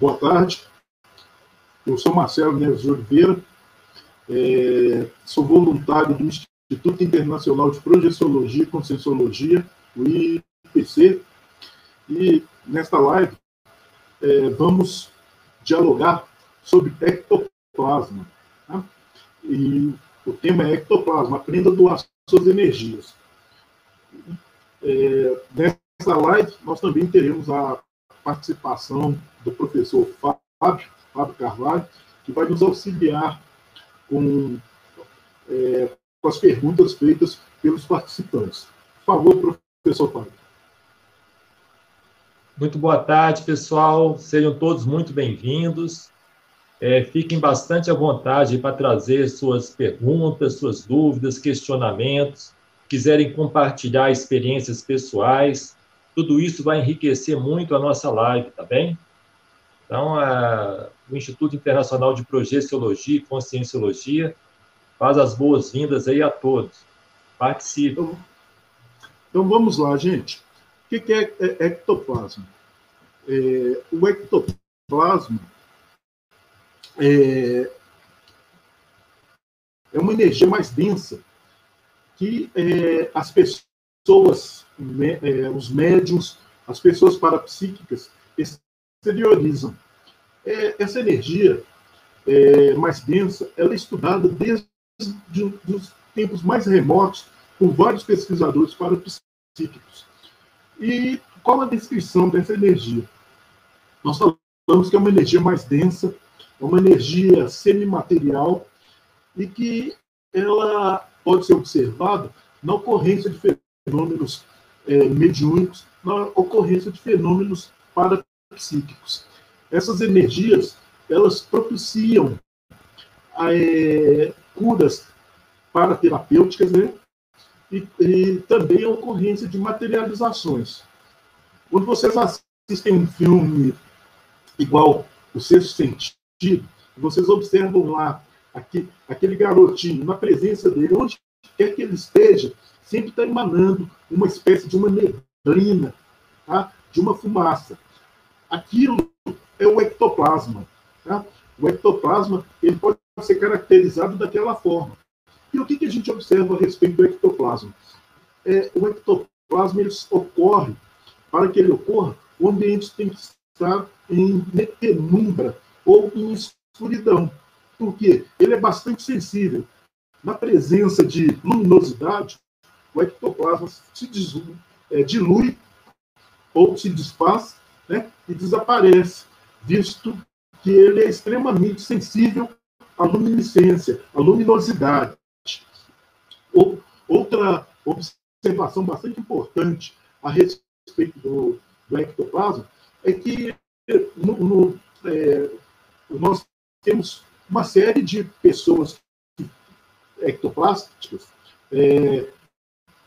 Boa tarde. Eu sou Marcelo Neves Oliveira, é, sou voluntário do Instituto Internacional de Projeciologia e Conscienciologia, o IPC, e nesta live é, vamos dialogar sobre ectoplasma. Tá? E o tema é ectoplasma, aprenda a doar suas energias. É, nessa live, nós também teremos a participação do professor Fábio, Fábio Carvalho, que vai nos auxiliar com, é, com as perguntas feitas pelos participantes. Por favor, professor Fábio. Muito boa tarde, pessoal. Sejam todos muito bem-vindos. É, fiquem bastante à vontade para trazer suas perguntas, suas dúvidas, questionamentos. Quiserem compartilhar experiências pessoais, tudo isso vai enriquecer muito a nossa live, tá bem? Então, a, o Instituto Internacional de Projeciologia e Conscienciologia faz as boas-vindas aí a todos. Participem. Então, então, vamos lá, gente. O que é, é ectoplasma? É, o ectoplasma é, é uma energia mais densa que é, as pessoas é, os médiums, as pessoas parapsíquicas exteriorizam. É, essa energia é, mais densa, ela é estudada desde os tempos mais remotos por vários pesquisadores parapsíquicos. E qual a descrição dessa energia? Nós falamos que é uma energia mais densa, é uma energia semimaterial e que ela pode ser observada na ocorrência de fenômenos é, mediúnicos na ocorrência de fenômenos parapsíquicos. Essas energias, elas propiciam é, curas paraterapêuticas, né? E, e, também a ocorrência de materializações. Quando vocês assistem um filme igual O Sexto Sentido, vocês observam lá aquele, aquele garotinho, na presença dele, onde quer que ele esteja, sempre está emanando uma espécie de uma neblina, tá? de uma fumaça. Aquilo é o ectoplasma. Tá? O ectoplasma ele pode ser caracterizado daquela forma. E o que, que a gente observa a respeito do ectoplasma? É, o ectoplasma ele ocorre, para que ele ocorra, o ambiente tem que estar em penumbra ou em escuridão. Por quê? Ele é bastante sensível. Na presença de luminosidade, o ectoplasma se é, dilui ou se desfaz né, e desaparece, visto que ele é extremamente sensível à luminescência, à luminosidade. Outra observação bastante importante a respeito do, do ectoplasma é que no, no, é, nós temos uma série de pessoas ectoplásticas é,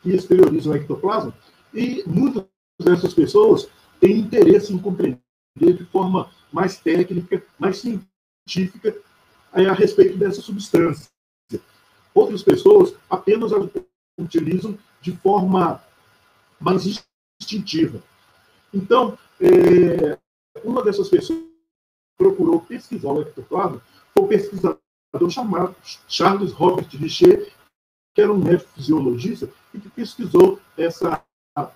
que exteriorizam o ectoplasma, e muitas dessas pessoas têm interesse em compreender de forma mais técnica, mais científica a respeito dessa substância. Outras pessoas apenas a utilizam de forma mais instintiva. Então, é, uma dessas pessoas procurou pesquisar o ectoplasma foi um pesquisador chamado Charles Robert Richer, que era um médico fisiologista e que pesquisou essa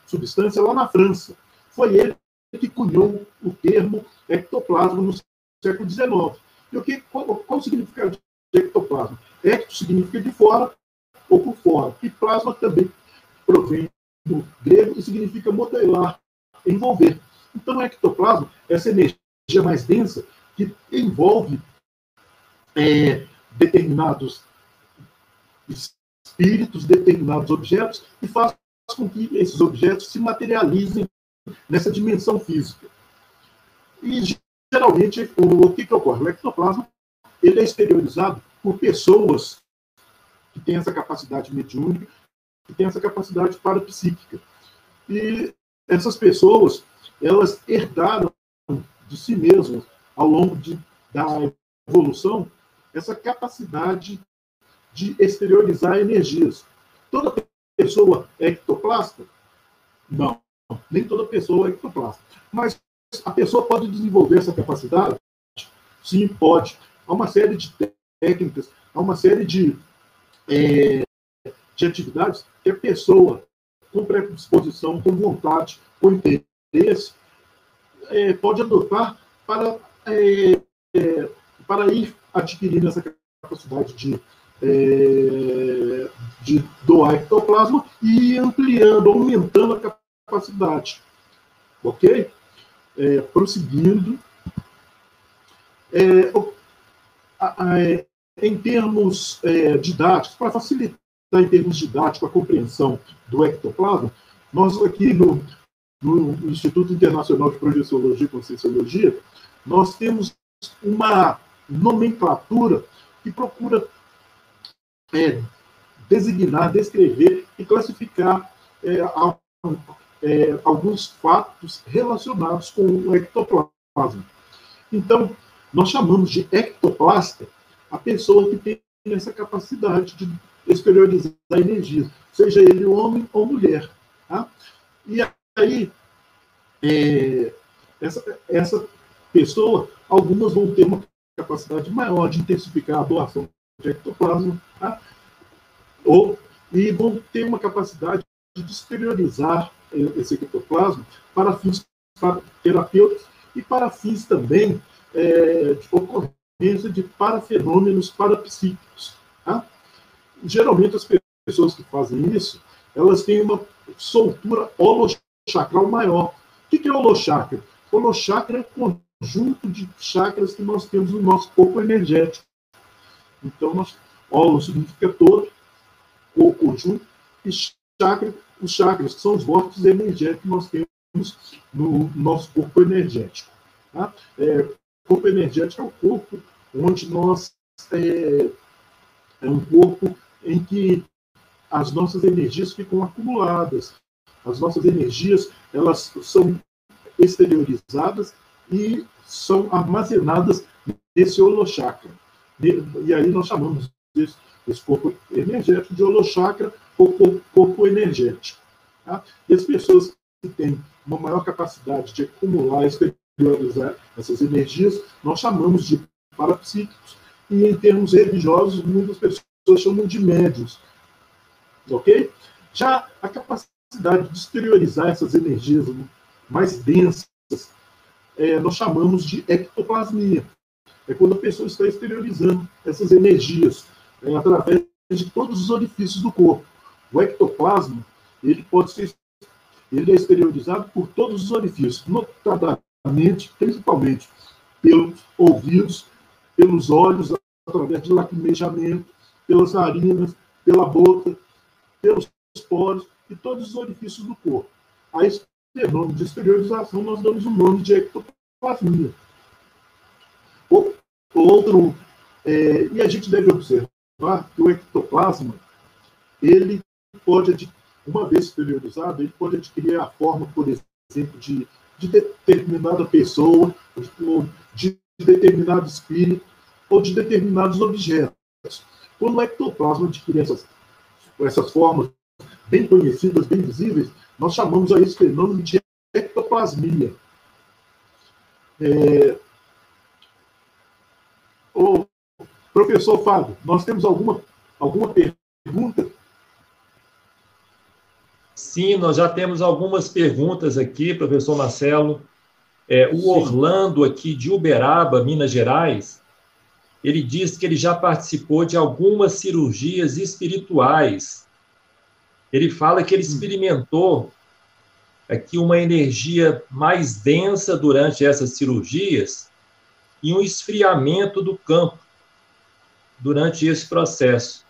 substância lá na França. Foi ele que cunhou o termo ectoplasma no século XIX. E o que, qual, qual o significado de ectoplasma? Ecto significa de fora ou por fora. E plasma também provém do grego e significa modelar, envolver. Então, ectoplasma, essa energia mais densa que envolve é, determinados espíritos, determinados objetos, e faz com que esses objetos se materializem nessa dimensão física. E, geralmente, o, que, que ocorre? O ectoplasma ele é exteriorizado por pessoas que têm essa capacidade mediúnica, que têm essa capacidade parapsíquica. E essas pessoas, elas herdaram de si mesmas, ao longo de, da evolução, essa capacidade de exteriorizar energias. Toda pessoa é ectoplasta? Não, nem toda pessoa é ectoplasta. Mas a pessoa pode desenvolver essa capacidade? Sim, pode. Há uma série de técnicas, há uma série de, é, de atividades que a pessoa, com predisposição, com vontade, com interesse, é, pode adotar para, é, é para ir adquirindo essa capacidade de, é, de doar ectoplasma e ampliando, aumentando a capacidade. Ok? É, prosseguindo. É, é, em termos é, didáticos, para facilitar em termos didáticos a compreensão do ectoplasma, nós aqui no, no Instituto Internacional de Projeciologia e Conscienciologia, nós temos uma nomenclatura que procura é, designar, descrever e classificar é, é, alguns fatos relacionados com o ectoplasma. Então, nós chamamos de ectoplasta a pessoa que tem essa capacidade de exteriorizar energia, seja ele homem ou mulher. Tá? E aí, é, essa, essa pessoa, algumas vão ter uma capacidade maior de intensificar a doação ectoplasma, tá? ou, e vão ter uma capacidade de exteriorizar esse ectoplasma para fins terapêuticos e para fins também é, de ocorrência de parafenômenos parapsíquicos. Tá? Geralmente, as pessoas que fazem isso, elas têm uma soltura holochacral maior. O que é holochakra? Holochakra é conjunto de chakras que nós temos no nosso corpo energético. Então, nós, holo significa todo, o conjunto, e chakra, os chakras, que são os vórtices energéticos que nós temos no nosso corpo energético. Tá? É, corpo energético é o corpo onde nós. É, é um corpo em que as nossas energias ficam acumuladas. As nossas energias elas são exteriorizadas e são armazenadas nesse holochakra. E aí nós chamamos desse, desse corpo energético de holochakra ou corpo, corpo energético. Tá? E as pessoas que têm uma maior capacidade de acumular, exteriorizar essas energias, nós chamamos de parapsíquicos. E em termos religiosos, muitas pessoas chamam de médios. Ok? Já a capacidade de exteriorizar essas energias mais densas, é, nós chamamos de ectoplasmia. É quando a pessoa está exteriorizando essas energias é, através de todos os orifícios do corpo. O ectoplasma, ele pode ser ele é exteriorizado por todos os orifícios, notadamente, principalmente pelos ouvidos, pelos olhos, através de lacrimejamento, pelas narinas, pela boca, pelos poros e todos os orifícios do corpo. A esse fenômeno de exteriorização nós damos o nome de ectoplasmia. Outro, é, e a gente deve observar que o ectoplasma, ele pode, uma vez exteriorizado, ele pode adquirir a forma, por exemplo, de, de determinada pessoa, de, de determinado espírito, ou de determinados objetos. Quando o ectoplasma adquire essas, essas formas bem conhecidas, bem visíveis, nós chamamos a esse fenômeno de ectoplasmia. É... O professor Fábio, nós temos alguma, alguma pergunta? Sim, nós já temos algumas perguntas aqui, professor Marcelo. É, o Sim. Orlando, aqui de Uberaba, Minas Gerais, ele diz que ele já participou de algumas cirurgias espirituais. Ele fala que ele hum. experimentou aqui uma energia mais densa durante essas cirurgias e um esfriamento do campo durante esse processo.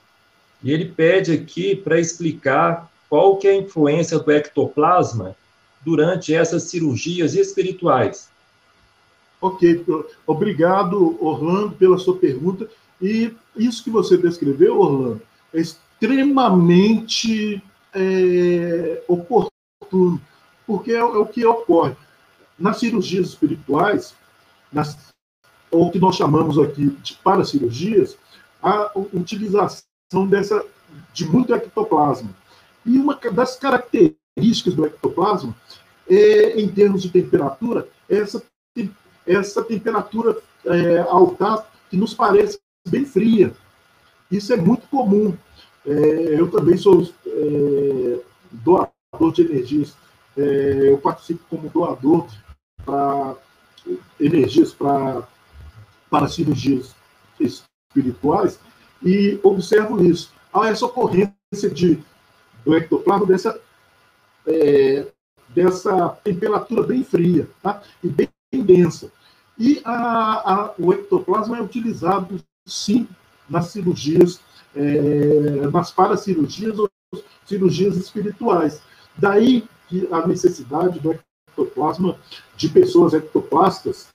E ele pede aqui para explicar qual que é a influência do ectoplasma durante essas cirurgias espirituais. Ok, obrigado, Orlando, pela sua pergunta. E isso que você descreveu, Orlando, é extremamente é, oportuno, porque é, é, o que ocorre. Nas cirurgias espirituais, nas, ou que nós chamamos aqui de paracirurgias, a utilização dessa, de muito ectoplasma. E uma das características do ectoplasma é, em termos de temperatura, essa, essa temperatura é, alta que nos parece bem fria. Isso é muito comum. É, eu também sou é, doador de energias. É, eu participo como doador para energias para cirurgias espirituais e observo isso. Há essa ocorrência de, do ectoplasma dessa, é, dessa temperatura bem fria tá? e bem, bem densa. E a, a, o ectoplasma é utilizado, sim, nas cirurgias, é, nas paracirurgias ou cirurgias espirituais. Daí que a necessidade do ectoplasma, de pessoas ectoplastas,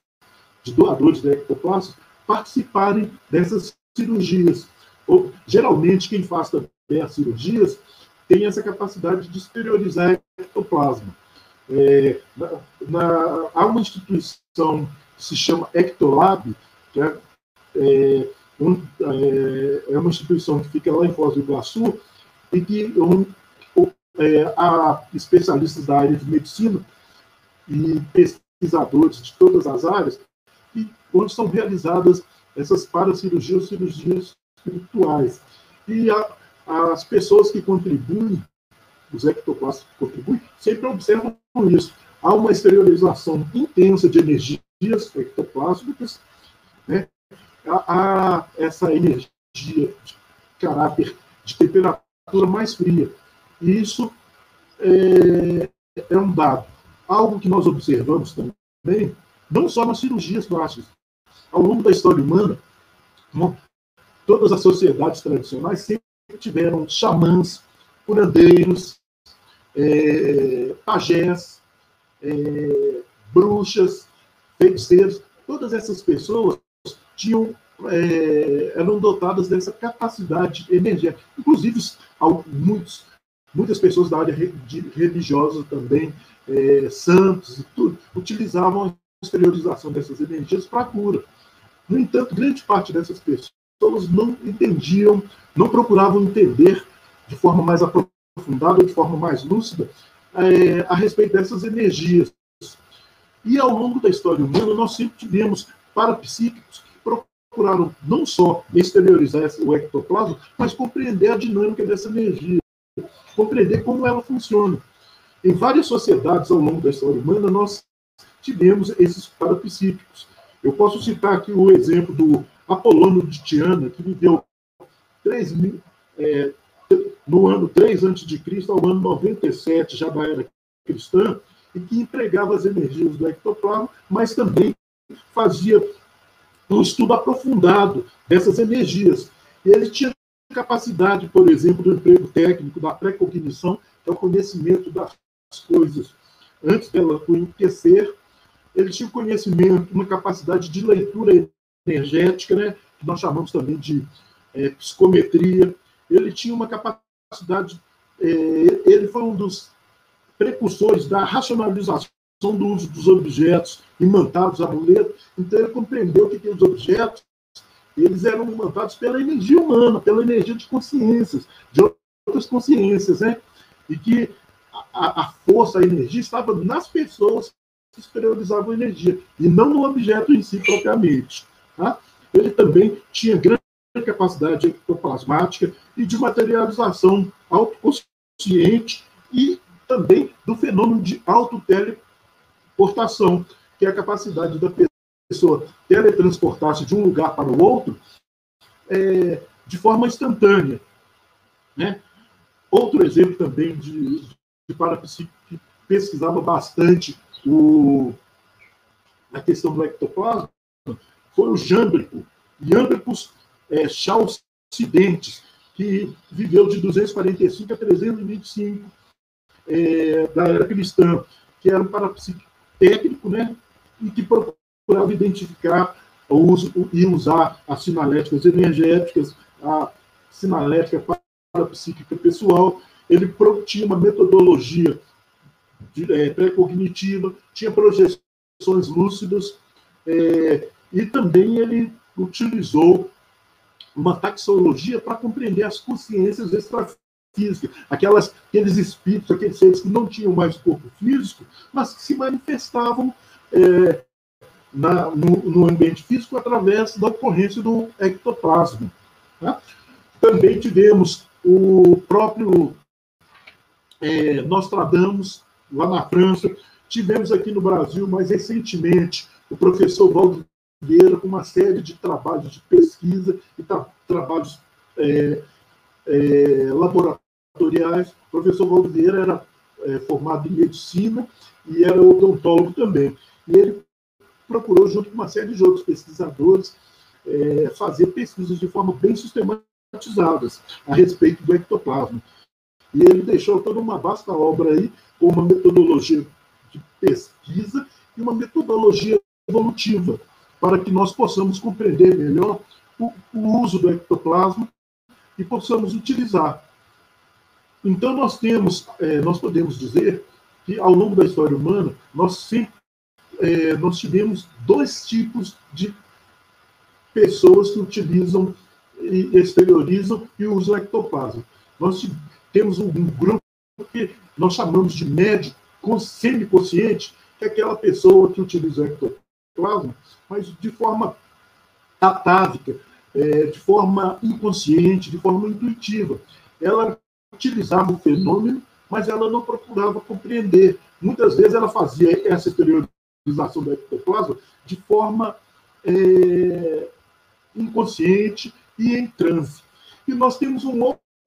de doadores de ectoplasma, participarem dessas cirurgias. Ou, geralmente, quem faz também as cirurgias tem essa capacidade de exteriorizar ectoplasma. É, na, na, há uma instituição que se chama Ectolab, que é, é, um, é, é, uma instituição que fica lá em Foz do Iguaçu, e que um, é, há especialistas da área de medicina e pesquisadores de todas as áreas, e onde são realizadas essas paracirurgias, cirurgias espirituais. E a, as pessoas que contribuem, os ectoplastos que contribuem, sempre observam isso. Há uma exteriorização intensa de energias ectoplásmicas, né? há, há essa energia de caráter de temperatura mais fria. E isso é, é um dado. Algo que nós observamos também, não só nas cirurgias plásticas. Ao longo da história humana, todas as sociedades tradicionais sempre tiveram xamãs, curandeiros, é, pajés, é, bruxas, feiticeiros. Todas essas pessoas tinham é, eram dotadas dessa capacidade energética. Inclusive, muitos, muitas pessoas da área religiosa também, é, santos e tudo, utilizavam exteriorização dessas energias para a cura. No entanto, grande parte dessas pessoas não entendiam, não procuravam entender de forma mais aprofundada, de forma mais lúcida, é, a respeito dessas energias. E ao longo da história humana, nós sempre tivemos parapsíquicos que procuraram não só exteriorizar o ectoplasma, mas compreender a dinâmica dessa energia, compreender como ela funciona. Em várias sociedades ao longo da história humana, nós tivemos esses parapsíquicos. Eu posso citar aqui o exemplo do Apolônio de Tiana, que viveu 3 mil, é, no ano 3 a.C. ao ano 97, já da era cristã, e que empregava as energias do ectoplasma, mas também fazia um estudo aprofundado dessas energias. E ele tinha capacidade, por exemplo, do emprego técnico, da pré-cognição, que é o conhecimento das coisas antes dela acontecer ele tinha conhecimento, uma capacidade de leitura energética, né, que nós chamamos também de é, psicometria. Ele tinha uma capacidade, é, ele foi um dos precursores da racionalização do uso dos objetos imantados, amuletos. Então, ele compreendeu que, que os objetos eles eram imantados pela energia humana, pela energia de consciências, de outras consciências, né? E que a, a força, a energia estava nas pessoas que exteriorizavam energia, e não no objeto em si propriamente. Tá? Ele também tinha grande capacidade ectoplasmática e de materialização autoconsciente e também do fenômeno de autoteleportação, que é a capacidade da pessoa teletransportar-se de um lugar para o outro é, de forma instantânea. Né? Outro exemplo também de, de parapsíquico que pesquisava bastante o, a questão do ectoplasma foi o Jâmbrico, Jâmbricos é, Chalcidentes, que viveu de 245 a 325 é, da era cristã, que era um parapsíquico técnico, né, e que procurava identificar o uso e usar as sinaléticas energéticas, a sinalética parapsíquica pessoal. Ele tinha uma metodologia é, pré-cognitiva, tinha projeções lúcidas, é, e também ele utilizou uma taxologia para compreender as consciências física, aquelas, aqueles espíritos, aqueles seres que não tinham mais corpo físico, mas que se manifestavam é, na, no, no, ambiente físico através da ocorrência do ectoplasma. Tá? Também tivemos o próprio é, Nostradamus, lá na França, tivemos aqui no Brasil, mais recentemente, o professor Valdo Vieira com uma série de trabalhos de pesquisa e tra trabalhos é, é, laboratoriais. O professor Valdo Vieira era é, formado em medicina e era odontólogo também. E ele procurou, junto com uma série de outros pesquisadores, é, fazer pesquisas de forma bem sistematizadas a respeito do ectoplasma. E ele deixou toda uma vasta obra aí, com uma metodologia de pesquisa e uma metodologia evolutiva, para que nós possamos compreender melhor o, o uso do ectoplasma e possamos utilizar. Então, nós temos, é, nós podemos dizer que ao longo da história humana, nós sempre é, nós tivemos dois tipos de pessoas que utilizam e exteriorizam e usam ectoplasma. Nós temos um, um grupo que nós chamamos de médico semiconsciente, que é aquela pessoa que utiliza o ectoplasma, mas de forma atávica, é, de forma inconsciente, de forma intuitiva. Ela utilizava o fenômeno, mas ela não procurava compreender. Muitas vezes ela fazia essa exteriorização do ectoplasma de forma é, inconsciente e em transe. E nós temos um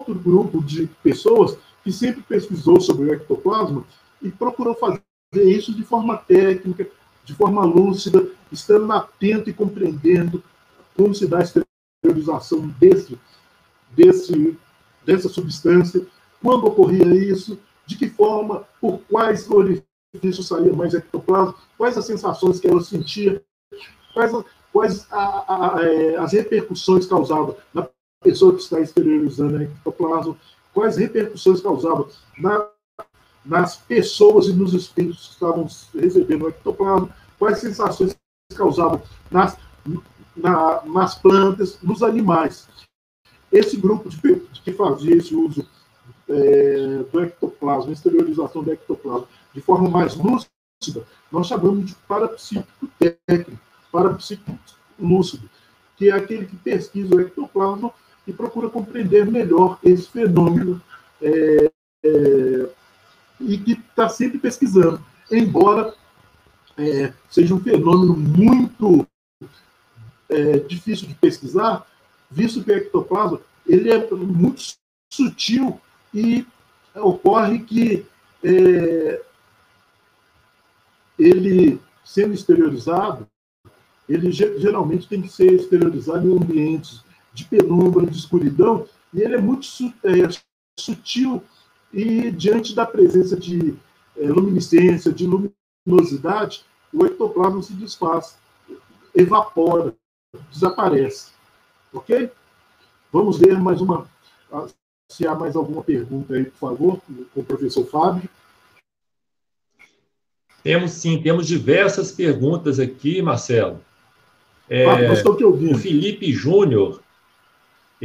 outro grupo de pessoas que sempre pesquisou sobre o ectoplasma e procurou fazer isso de forma técnica, de forma lúcida, estando atento e compreendendo como se dá a esterilização desse, desse, dessa substância, quando ocorria isso, de que forma, por quais orifícios saía mais ectoplasma, quais as sensações que ela sentia, quais, quais a, a, a, é, as repercussões causadas na pessoa que está esterilizando ectoplasma, quais repercussões causavam na, nas pessoas e nos espíritos que estavam recebendo o ectoplasma, quais sensações causavam nas, na, nas plantas, nos animais. Esse grupo de que fazia esse uso é, do ectoplasma, exteriorização do ectoplasma, de forma mais lúcida, nós chamamos de parapsíquico técnico, parapsíquico lúcido, que é aquele que pesquisa o ectoplasma e procura compreender melhor esse fenômeno é, é, e que está sempre pesquisando, embora é, seja um fenômeno muito é, difícil de pesquisar, visto que o ectoplasma ele é muito sutil e ocorre que é, ele, sendo exteriorizado, ele geralmente tem que ser exteriorizado em ambientes de penumbra, de escuridão, e ele é muito é, sutil e diante da presença de é, luminescência, de luminosidade, o ectoplasma se desfaz, evapora, desaparece. Ok? Vamos ver mais uma. Se há mais alguma pergunta aí, por favor, com o professor Fábio. Temos sim, temos diversas perguntas aqui, Marcelo. É, Fábio, nós estamos te ouvindo. O Felipe Júnior,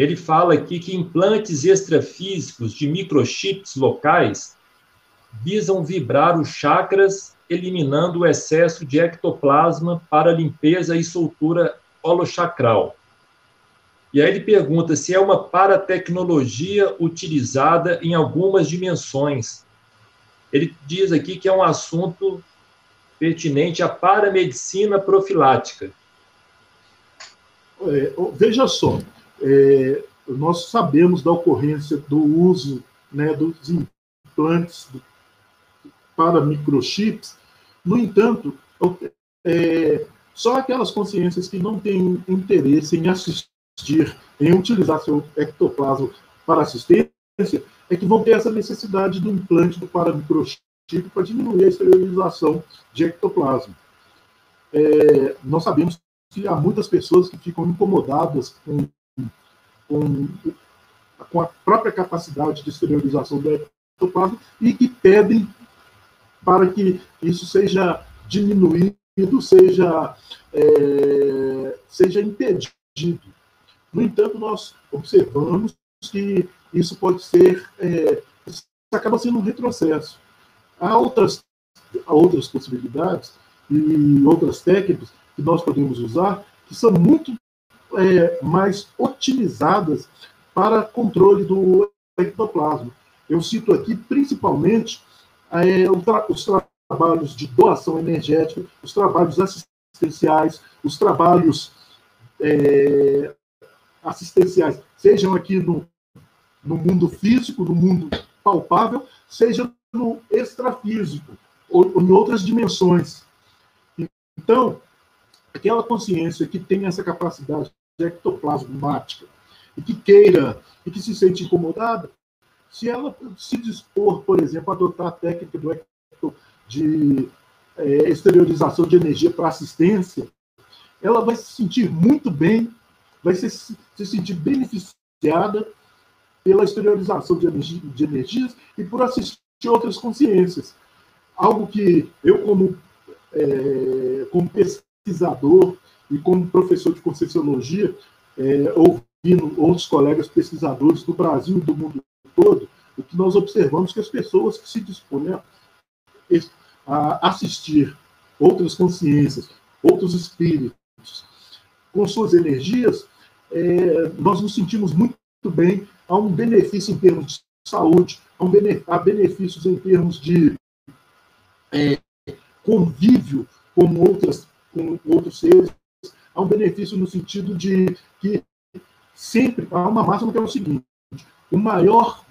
ele fala aqui que implantes extrafísicos de microchips locais visam vibrar os chakras, eliminando o excesso de ectoplasma para limpeza e soltura holochacral. E aí ele pergunta se é uma paratecnologia utilizada em algumas dimensões. Ele diz aqui que é um assunto pertinente à paramedicina profilática. É, veja só, é, nós sabemos da ocorrência do uso né, dos implantes para microchips, no entanto, é, só aquelas consciências que não têm interesse em assistir, em utilizar seu ectoplasma para assistência, é que vão ter essa necessidade do implante do paramicrochip para diminuir a esterilização de ectoplasma. É, nós sabemos que há muitas pessoas que ficam incomodadas com com, com a própria capacidade de esterilização do ectoplasma e que pedem para que isso seja diminuído, seja, é, seja impedido. No entanto, nós observamos que isso pode ser, é, isso acaba sendo um retrocesso. Há outras, há outras possibilidades e outras técnicas que nós podemos usar que são muito é, mais otimizadas para controle do ectoplasma. Eu cito aqui principalmente é, os trabalhos de doação energética, os trabalhos assistenciais, os trabalhos é, assistenciais, sejam aqui no, no mundo físico, no mundo palpável, seja no extrafísico, ou, ou em outras dimensões. Então, aquela consciência que tem essa capacidade ectoplasmática e que queira e que se sente incomodada, se ela se dispor, por exemplo, a adotar a técnica do ecto, de é, exteriorização de energia para assistência, ela vai se sentir muito bem, vai se, se sentir beneficiada pela exteriorização de, energia, de energias e por assistir outras consciências. Algo que eu, como, é, como pesquisador e como professor de Conscienciologia, é, ouvindo outros colegas pesquisadores do Brasil e do mundo todo, o que nós observamos é que as pessoas que se dispõem a assistir outras consciências, outros espíritos, com suas energias, é, nós nos sentimos muito bem, há um benefício em termos de saúde, há, um benefício, há benefícios em termos de é, convívio com outras com outros seres, há um benefício no sentido de que sempre há uma máxima que é o seguinte: o maior,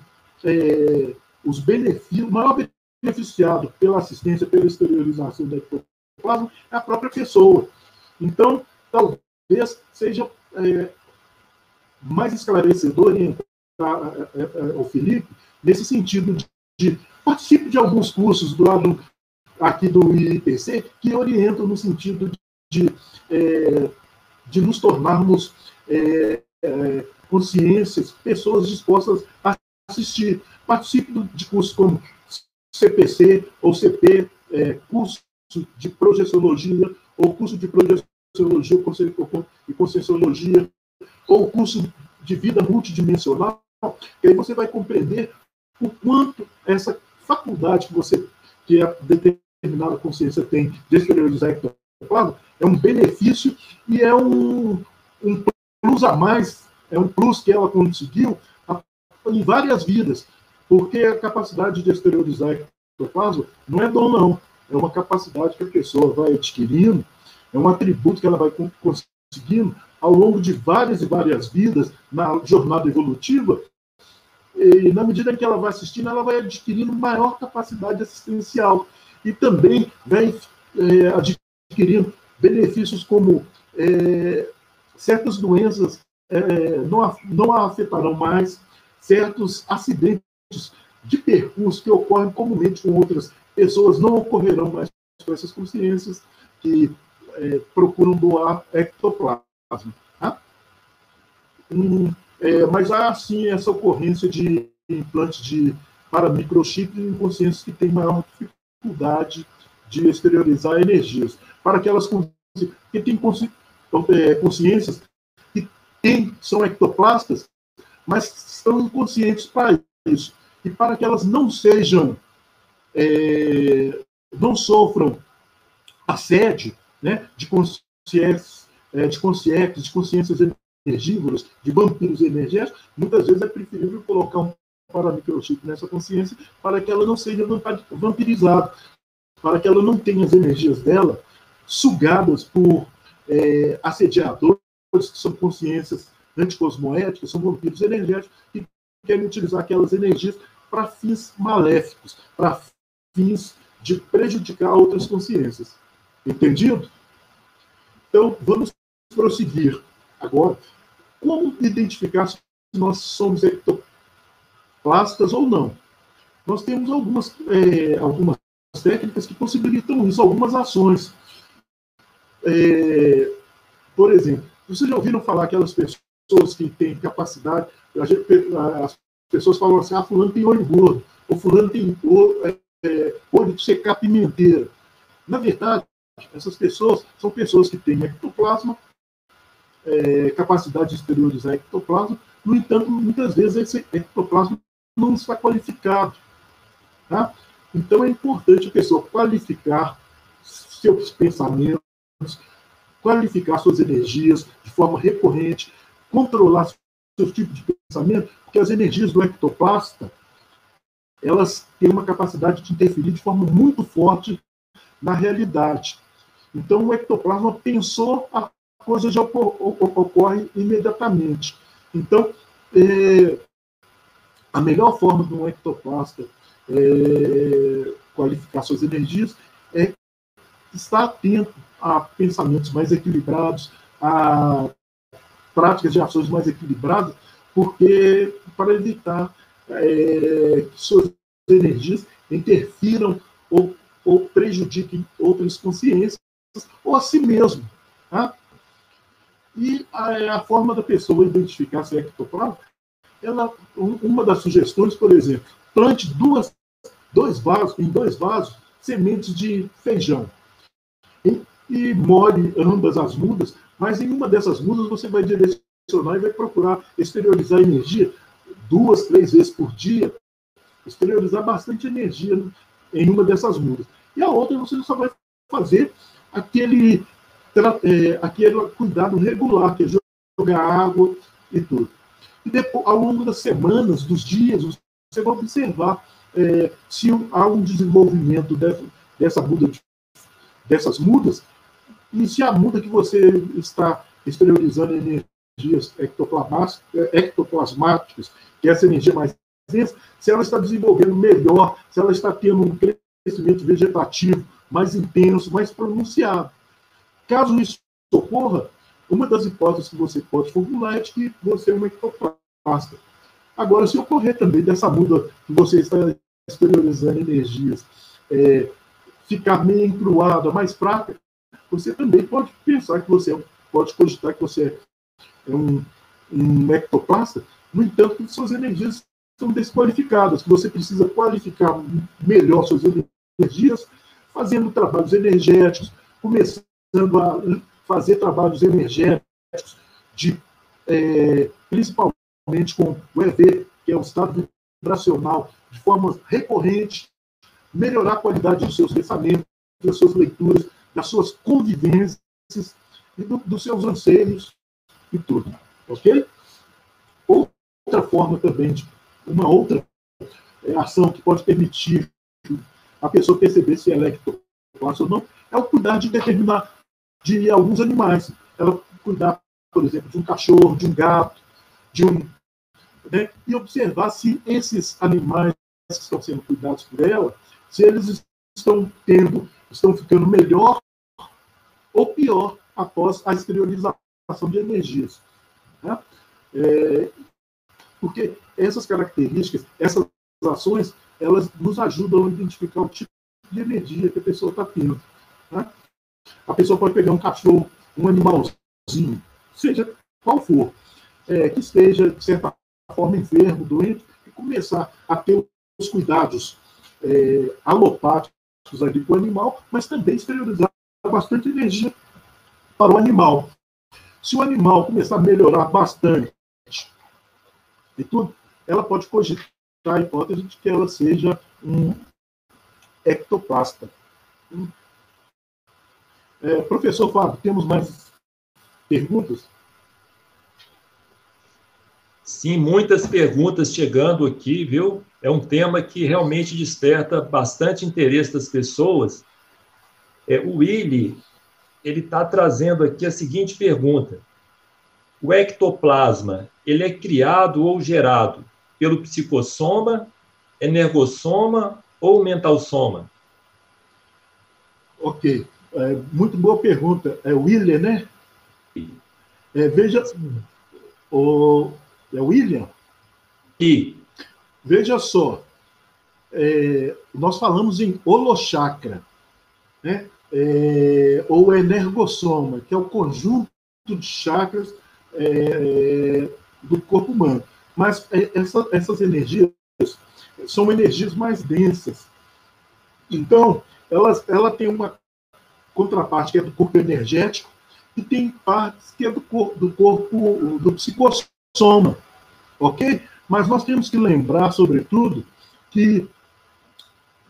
é, os benefícios, o maior beneficiado pela assistência, pela exteriorização da ectoplasma é a própria pessoa. Então, talvez seja é, mais esclarecedor orientar é, é, o Felipe nesse sentido de, de participe de alguns cursos do lado aqui do IPC que orientam no sentido de, é, de nos tornarmos é, é, consciências, pessoas dispostas a assistir. Participe de cursos como CPC ou CP, é, curso de projeciologia, ou curso de projeciologia e conscienciologia, ou curso de vida multidimensional, que aí você vai compreender o quanto essa faculdade que você, que a determinada consciência tem de exteriorizar ectoplasma, é um benefício e é um, um plus a mais, é um plus que ela conseguiu em várias vidas, porque a capacidade de exteriorizar ectoplasma não é dom, não. É uma capacidade que a pessoa vai adquirindo, é um atributo que ela vai conseguindo ao longo de várias e várias vidas na jornada evolutiva, e na medida que ela vai assistindo, ela vai adquirindo maior capacidade assistencial e também vai é, adquirindo benefícios como é, certas doenças é, não, não afetarão mais, certos acidentes de percurso que ocorrem comumente com outras pessoas não ocorrerão mais com essas consciências que é, procuram doar ectoplasma. Tá? Um, é, mas há sim essa ocorrência de implante de para microchip em consciências que têm maior dificuldade de exteriorizar energias. Para aquelas que têm é, consciências que têm, são ectoplastas, mas estão inconscientes para isso. E para que elas não sejam, é, não sofram assédio né, de consciências, é, de consciências, de consciências energívoras, de vampiros energéticos, muitas vezes é preferível colocar um paramicrochip nessa consciência para que ela não seja vampirizada, para que ela não tenha as energias dela sugadas por é, assediadores, que são consciências anticosmoéticas, são vampiros energéticos, que querem utilizar aquelas energias para fins maléficos, para fins de prejudicar outras consciências. Entendido? Então, vamos prosseguir agora. Como identificar se nós somos ectoplastas ou não? Nós temos algumas, é, algumas técnicas que possibilitam isso, algumas ações. É, por exemplo, vocês já ouviram falar aquelas pessoas que têm capacidade, as pessoas falam assim, ah, fulano tem olho gordo, ou fulano tem olho, é, olho de secar pimenteira. Na verdade, essas pessoas são pessoas que têm ectoplasma, é, capacidade de exteriorizar ectoplasma, No entanto, muitas vezes esse ectoplasma não está qualificado. Tá? Então é importante a pessoa qualificar seus pensamentos, qualificar suas energias de forma recorrente, controlar seus tipos de pensamento, porque as energias do ectoplasta elas têm uma capacidade de interferir de forma muito forte na realidade. Então, o ectoplasma pensou, a coisa já ocorre imediatamente. Então, é, a melhor forma de um ectoplasta é, qualificar suas energias é estar atento a pensamentos mais equilibrados, a práticas de ações mais equilibradas, porque para evitar é, que suas energias interfiram ou, ou prejudiquem outras consciências ou a si mesmo. Tá? E a, a, forma da pessoa identificar se é ectoplasma, ela, uma das sugestões, por exemplo, plante duas, dois vasos, em dois vasos, sementes de feijão. E, e molhe ambas as mudas, mas em uma dessas mudas você vai direcionar e vai procurar exteriorizar energia duas, três vezes por dia, exteriorizar bastante energia em uma dessas mudas. E a outra você só vai fazer aquele, é, aquele cuidado regular, que é jogar água e tudo. E depois, ao longo das semanas, dos dias, você vai observar é, se há um desenvolvimento dessa, dessa muda, dessas mudas, e se a muda que você está exteriorizando energias ectoplasmáticas que é essa energia mais densa, se ela está desenvolvendo melhor, se ela está tendo um crescimento vegetativo mais intenso, mais pronunciado. Caso isso ocorra, uma das hipóteses que você pode formular é de que você é uma ectoplasta. Agora, se ocorrer também dessa muda que você está exteriorizando energias, é, ficar meio encruada, mais fraca, você também pode pensar que você pode cogitar que você é um, um ectoplasta, no entanto, suas energias são desqualificadas, que você precisa qualificar melhor suas energias, fazendo trabalhos energéticos, começando a fazer trabalhos energéticos, de, é, principalmente com o EV, que é o estado vibracional, de forma recorrente, melhorar a qualidade dos seus pensamentos, das suas leituras, das suas convivências e do, dos seus anseios e tudo. Ok? outra forma também, de, uma outra é, ação que pode permitir a pessoa perceber se ela é ectoplasta ou não, é o cuidar de determinar de alguns animais. Ela cuidar, por exemplo, de um cachorro, de um gato, de um. Né, e observar se esses animais que estão sendo cuidados por ela, se eles estão tendo, estão ficando melhor ou pior após a exteriorização de energias. Né? É, porque essas características, essas ações, elas nos ajudam a identificar o tipo de energia que a pessoa está tendo. Tá? A pessoa pode pegar um cachorro, um animalzinho, seja qual for, é, que esteja, de certa forma, enfermo, doente, e começar a ter os cuidados é, alopáticos ali com o animal, mas também exteriorizar bastante energia para o animal. Se o animal começar a melhorar bastante e tudo, ela pode cogitar a hipótese de que ela seja um ectoplasta. É, professor Fábio, temos mais perguntas? Sim, muitas perguntas chegando aqui, viu? É um tema que realmente desperta bastante interesse das pessoas. É, o Willy, ele está trazendo aqui a seguinte pergunta. O ectoplasma, ele é criado ou gerado pelo psicossoma, energossoma ou mentalsoma? Ok, é, muito boa pergunta. É William, né? É, veja, o, é William? E veja só, é, nós falamos em holochakra, né? É, ou energossoma, que é o conjunto de chakras é, do corpo humano. Mas é, essa, essas energias são energias mais densas. Então, elas, ela tem uma contraparte que é do corpo energético e tem partes que é do, corpo, do corpo do psicossoma. Ok? Mas nós temos que lembrar, sobretudo, que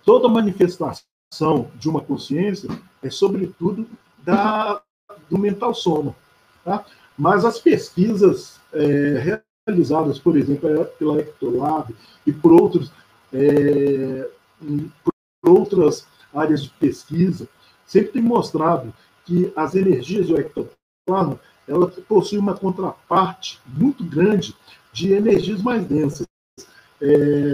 toda manifestação de uma consciência é, sobretudo, da, do mental soma. Tá? Mas as pesquisas é, realizadas, por exemplo, pela Ectolab e por, outros, é, por outras áreas de pesquisa, sempre tem mostrado que as energias do ectoplasma ela possui uma contraparte muito grande de energias mais densas. É,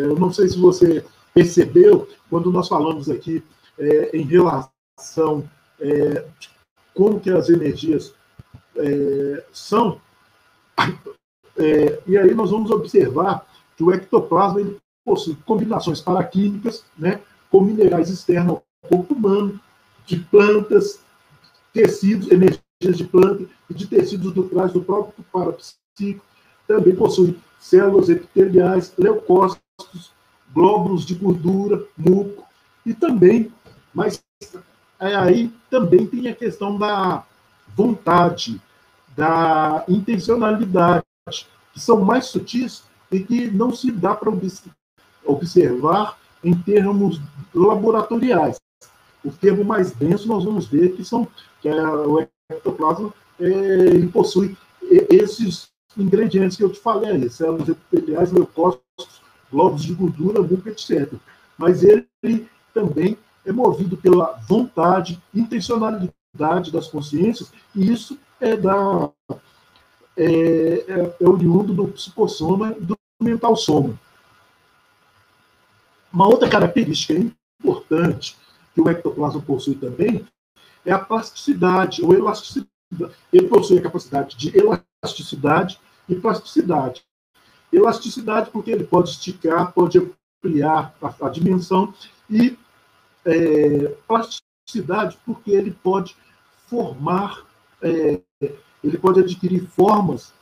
eu não sei se você percebeu, quando nós falamos aqui é, em relação é, como que as energias é, são, é, e aí nós vamos observar que o ectoplasma ele possui combinações paraquímicas, né, com minerais externos ao corpo humano, de plantas, tecidos, energias de planta e de tecidos naturais do próprio parapsíquico. Também possui células epiteliais, leucócitos, glóbulos de gordura, muco, e também, mas é, aí também tem a questão da vontade, da intencionalidade, que são mais sutis e que não se dá para observar em termos laboratoriais. O termo mais denso nós vamos ver que são que é, o ectoplasma é, possui esses ingredientes que eu te falei células epiteliais, leucócitos, glóbulos de gordura, muco, etc. Mas ele também é movido pela vontade, intencionalidade das consciências, e isso é da é, é, é oriundo do psicossoma e do mental soma. Uma outra característica importante que o ectoplasma possui também é a plasticidade, ou elasticidade. Ele possui a capacidade de elasticidade e plasticidade. Elasticidade porque ele pode esticar, pode ampliar a, a dimensão, e é, plasticidade porque ele pode formar, é, ele pode adquirir formas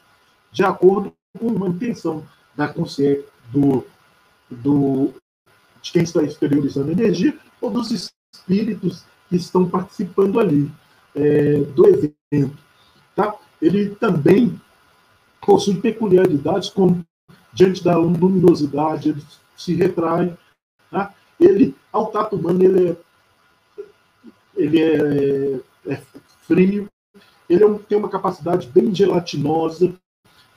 de acordo com uma intenção da consciência do, do, de quem está exteriorizando energia ou dos espíritos que estão participando ali é, do evento. Tá? Ele também possui peculiaridades como diante da luminosidade, ele se retrai. Tá? Ele, ao tato humano, ele é, ele é, é frio, ele é um, tem uma capacidade bem gelatinosa,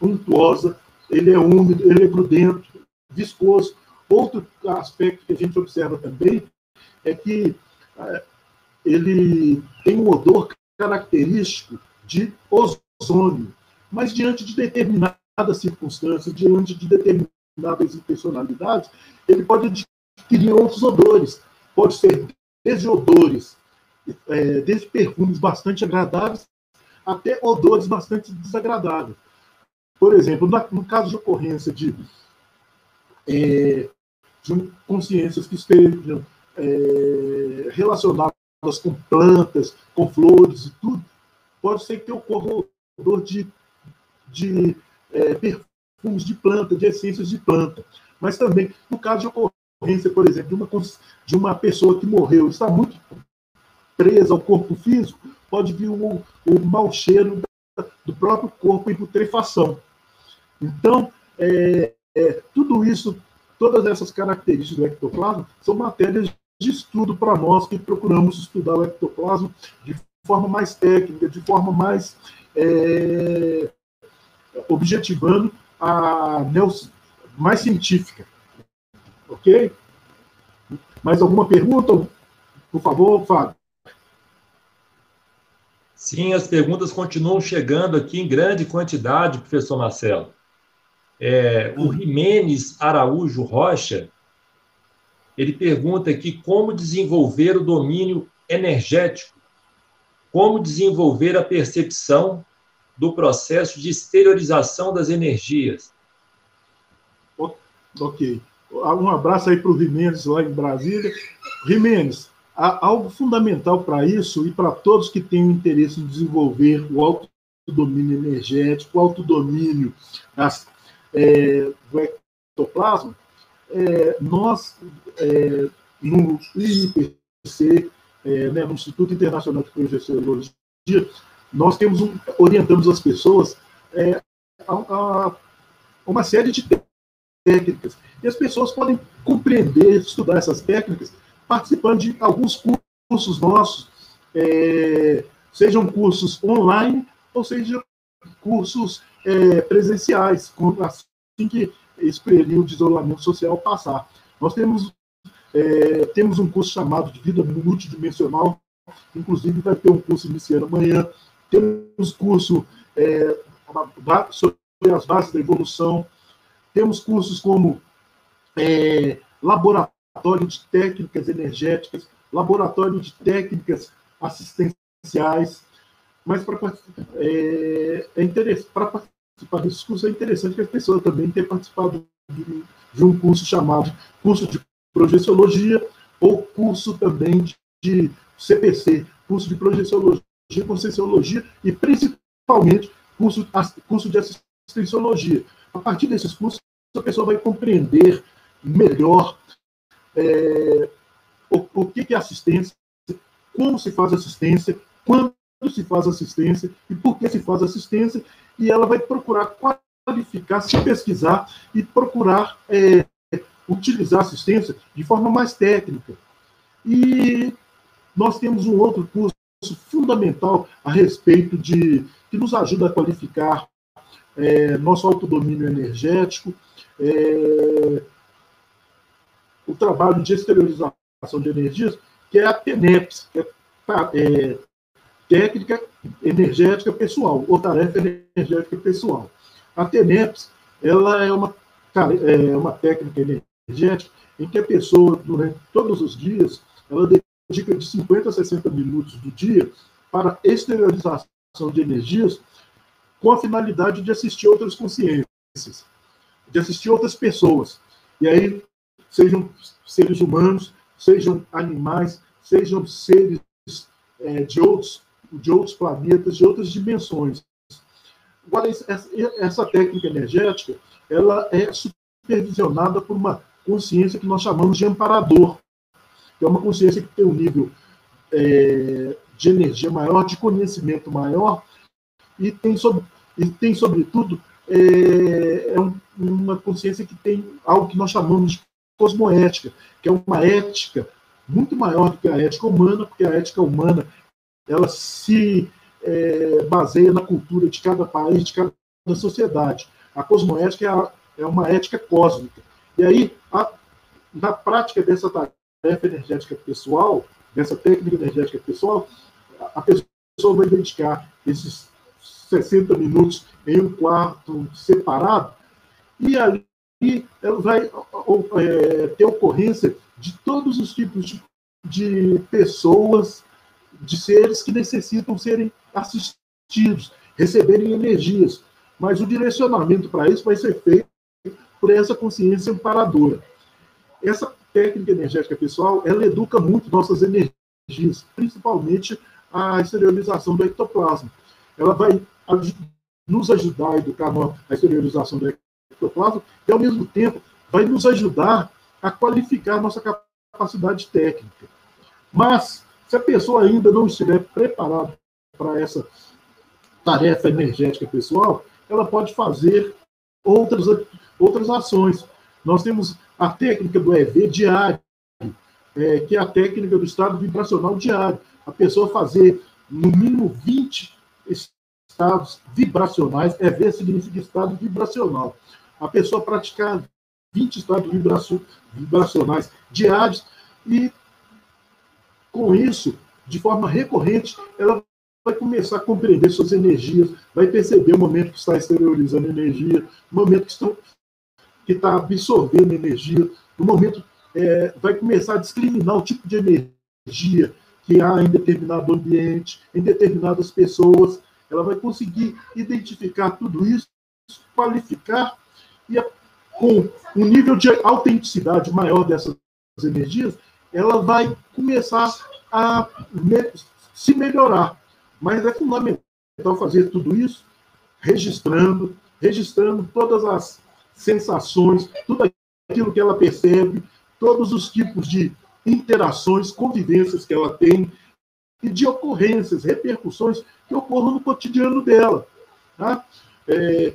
untuosa, ele é úmido, ele é grudento, viscoso. Outro aspecto que a gente observa também é que é, ele tem um odor característico de ozônio, mas diante de determinadas circunstâncias, diante de determinadas intencionalidades, ele pode adquirir outros odores. Pode ser desde odores, é, desde perfumes bastante agradáveis, até odores bastante desagradáveis. Por exemplo, no caso de ocorrência de, é, de consciências que estejam é, relacionadas com plantas, com flores e tudo, pode ser que ocorra odor de, de é, perfumes de planta, de essências de planta. Mas também, no caso de ocorrência, por exemplo, de uma, de uma pessoa que morreu, está muito presa ao corpo físico, pode vir o, o mau cheiro do próprio corpo em putrefação. Então, é, é, tudo isso, todas essas características do ectoplasma são matérias de estudo para nós que procuramos estudar o ectoplasma de forma mais técnica, de forma mais é, objetivando a mais científica. Ok? Mais alguma pergunta? Por favor, Fábio. Sim, as perguntas continuam chegando aqui em grande quantidade, professor Marcelo. É, o Jimenez Araújo Rocha ele pergunta aqui como desenvolver o domínio energético, como desenvolver a percepção do processo de exteriorização das energias. Ok. Um abraço aí para o Jimenez lá em Brasília. Jimenez, algo fundamental para isso e para todos que têm interesse em desenvolver o autodomínio energético, o autodomínio das, é, do ectoplasma, é, nós, é, no IIPC, é, né, no Instituto Internacional de Projeciologia, nós temos um, orientamos as pessoas é, a, a, uma série de técnicas. E as pessoas podem compreender, estudar essas técnicas, participando de alguns cursos nossos, é, sejam cursos online ou sejam cursos é, presenciais, assim que esse período de isolamento social passar. Nós temos, é, temos um curso chamado de Vida Multidimensional, inclusive vai ter um curso iniciando amanhã. Temos curso é, sobre as bases da evolução. Temos cursos como é, Laboratório de Técnicas Energéticas, Laboratório de Técnicas Assistenciais. Mas para é, é para participar desse curso é interessante que as pessoas também tenham participado de, de um curso chamado curso de projeciologia ou curso também de, de CPC, curso de projeciologia, conscienciologia e principalmente curso, curso de assistenciologia. A partir desses cursos, a pessoa vai compreender melhor é, o, o que é assistência, como se faz assistência, quando se faz assistência e por que se faz assistência, e ela vai procurar qualificar, se pesquisar e procurar é, utilizar assistência de forma mais técnica. E nós temos um outro curso fundamental a respeito de que nos ajuda a qualificar é, nosso autodomínio energético, é, o trabalho de exteriorização de energias, que é a TENEPS, que é, é técnica energética pessoal, ou tarefa energética pessoal. A TENEPS, ela é uma, é uma técnica energética em que a pessoa, durante todos os dias, ela dedica de 50 a 60 minutos do dia para exteriorização de energias com a finalidade de assistir outras consciências, de assistir outras pessoas. E aí, sejam seres humanos, sejam animais, sejam seres é, de, outros, de outros planetas, de outras dimensões. Agora, essa técnica energética, ela é supervisionada por uma consciência que nós chamamos de amparador, que é uma consciência que tem um nível é, de energia maior, de conhecimento maior, e tem, sobre, e tem sobretudo, é, é um, uma consciência que tem algo que nós chamamos de cosmoética, que é uma ética muito maior do que a ética humana, porque a ética humana ela se é, baseia na cultura de cada país, de cada sociedade. A cosmoética é, a, é uma ética cósmica. E aí, a, na prática dessa tarefa energética pessoal, dessa técnica energética pessoal, a pessoa vai dedicar esses 60 minutos em um quarto separado, e ali ela vai é, ter ocorrência de todos os tipos de, de pessoas, de seres que necessitam serem assistidos, receberem energias. Mas o direcionamento para isso vai ser feito por essa consciência amparadora. Essa técnica energética pessoal, ela educa muito nossas energias, principalmente a exteriorização do ectoplasma. Ela vai nos ajudar a educar a exteriorização do ectoplasma e, ao mesmo tempo, vai nos ajudar a qualificar nossa capacidade técnica. Mas, se a pessoa ainda não estiver preparada para essa tarefa energética pessoal, ela pode fazer outras, outras ações. Nós temos a técnica do EV diário, é, que é a técnica do estado vibracional diário. A pessoa fazer no mínimo 20 estados vibracionais, EV significa estado vibracional. A pessoa praticar 20 estados vibracionais diários e, com isso, de forma recorrente, ela vai começar a compreender suas energias, vai perceber o momento que está exteriorizando energia, o momento que, que está absorvendo energia, o momento é, vai começar a discriminar o tipo de energia que há em determinado ambiente, em determinadas pessoas. Ela vai conseguir identificar tudo isso, qualificar e com um nível de autenticidade maior dessas energias, ela vai começar a me se melhorar. Mas é fundamental fazer tudo isso registrando, registrando todas as sensações, tudo aquilo que ela percebe, todos os tipos de interações, convivências que ela tem e de ocorrências, repercussões que ocorram no cotidiano dela. Tá? É,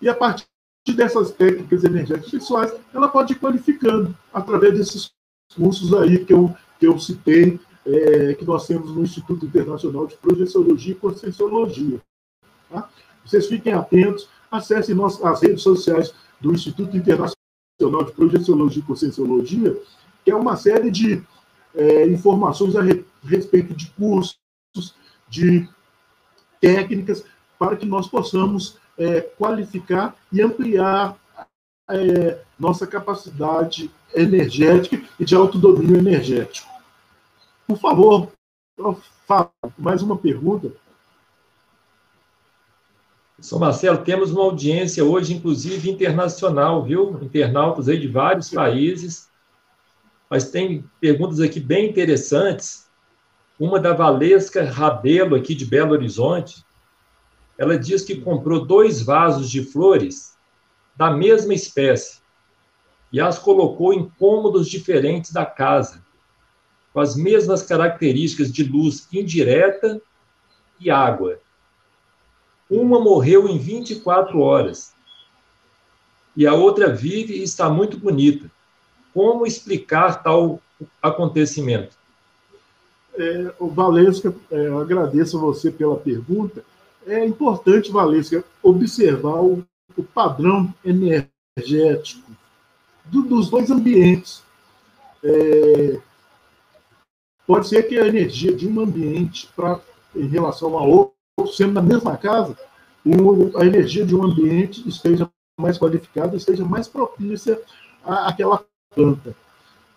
e a partir dessas técnicas energéticas pessoais, ela pode ir qualificando através desses cursos aí que eu, que eu citei, é, que nós temos no Instituto Internacional de Projeciologia e Conscienciologia. Tá? Vocês fiquem atentos, acessem nossas, as redes sociais do Instituto Internacional de Projeciologia e Conscienciologia, que é uma série de é, informações a re, respeito de cursos, de técnicas, para que nós possamos é, qualificar e ampliar é, nossa capacidade energética e de autodomínio energético. Por favor, mais uma pergunta. São Marcelo, temos uma audiência hoje, inclusive internacional, viu? Internautas aí de vários países. Mas tem perguntas aqui bem interessantes. Uma da Valesca Rabelo, aqui de Belo Horizonte. Ela diz que comprou dois vasos de flores da mesma espécie e as colocou em cômodos diferentes da casa, com as mesmas características de luz indireta e água. Uma morreu em 24 horas e a outra vive e está muito bonita. Como explicar tal acontecimento? É, Valesca, é, eu agradeço você pela pergunta. É importante, Valesca, observar o, o padrão energético do, dos dois ambientes. É, pode ser que a energia de um ambiente pra, em relação ao outro, sendo na mesma casa, a energia de um ambiente esteja mais qualificada, esteja mais propícia à, àquela planta.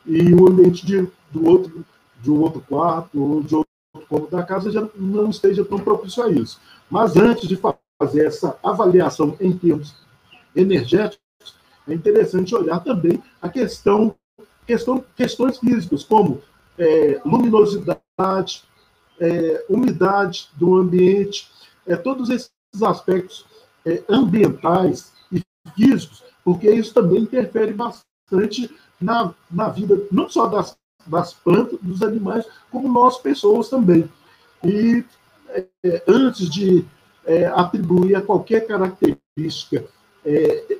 E o ambiente de, do outro, de um outro quarto ou de outro cômodo da casa já não esteja tão propício a isso. Mas antes de fazer essa avaliação em termos energéticos, é interessante olhar também a questão, questão questões físicas, como é, luminosidade, é, umidade do ambiente, é, todos esses aspectos é, ambientais e físicos, porque isso também interfere bastante na, na vida, não só das, das plantas, dos animais, como nós, pessoas também. E é, antes de é, atribuir a qualquer característica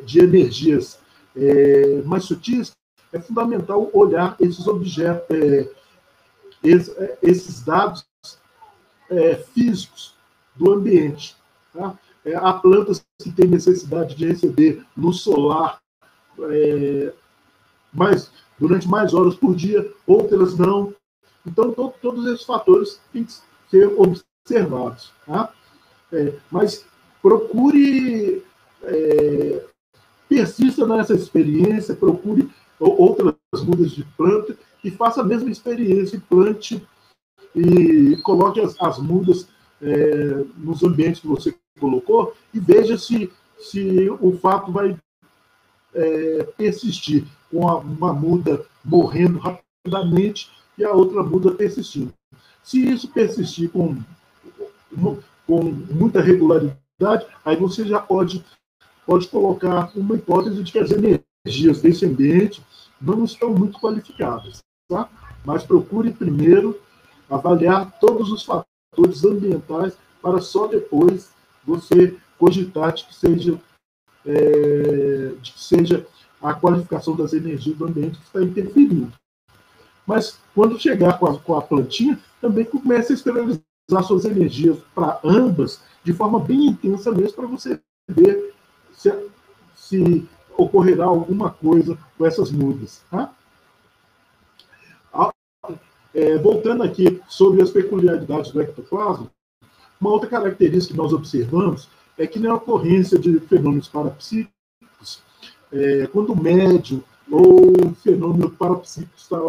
de energias é, mais sutis, é fundamental olhar esses objetos, é, esses, é, dados é, físicos do ambiente. Tá? É, há plantas que têm necessidade de receber luz solar mais, durante mais horas por dia, outras não. Então, to, todos esses fatores têm que ser observados. Tá? mas procure é, persista nessa experiência, procure outras mudas de planta e faça a mesma experiência e plante e coloque as, as mudas é, nos ambientes que você colocou e veja se, se o fato vai é, persistir com a, uma muda morrendo rapidamente e a outra muda persistindo. Se isso persistir com, com muita regularidade, aí você já pode pode colocar uma hipótese de que as energias desse ambiente não estão muito qualificadas. Tá? Mas procure primeiro avaliar todos os fatores ambientais para só depois você cogitar de que seja, é, de que seja a qualificação das energias do ambiente que está interferindo. Mas quando chegar com a, com a plantinha, também comece a esterilizar suas energias para ambas de forma bem intensa mesmo, para você ver se, se ocorrerá alguma coisa com essas mudas. Tá? É, voltando aqui sobre as peculiaridades do ectoplasma, uma outra característica que nós observamos é que na ocorrência de fenômenos parapsíquicos, é, quando o médium ou fenômeno parapsíquico está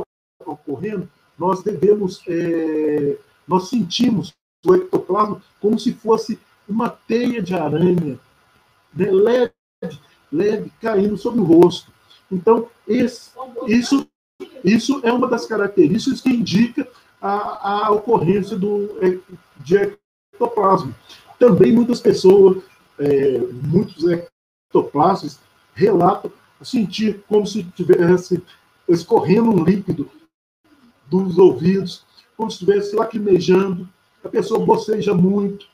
ocorrendo, nós devemos, é, nós sentimos o ectoplasma como se fosse uma teia de aranha né, leve, leve, caindo sobre o rosto. Então, esse, isso, isso é uma das características que indica a, a ocorrência do, de ectoplasma. Também muitas pessoas, é, muitos ectoplasmas, relatam sentir como se estivesse escorrendo um líquido dos ouvidos, como se estivesse lacrimejando, a pessoa boceja muito.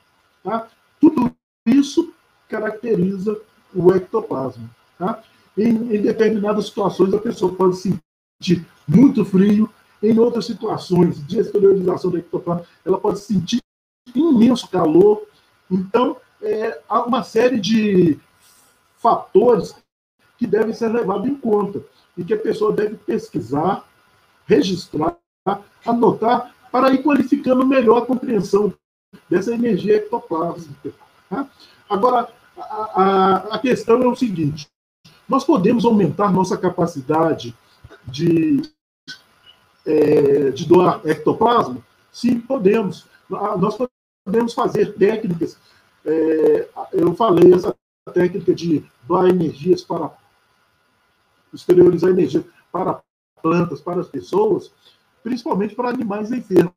Tá? Tudo isso caracteriza o ectoplasma. Tá? Em, em determinadas situações, a pessoa pode sentir muito frio, em outras situações de exteriorização do ectoplasma, ela pode sentir imenso calor. Então, é, há uma série de fatores que devem ser levados em conta e que a pessoa deve pesquisar, registrar, anotar, para ir qualificando melhor a compreensão dessa energia ectoplásmica. Tá? Agora, a, a, a questão é o seguinte: nós podemos aumentar nossa capacidade de, é, de doar ectoplasma? Sim, podemos. Nós podemos fazer técnicas. É, eu falei essa técnica de doar energias para exteriorizar energia para plantas, para as pessoas, principalmente para animais enfermos.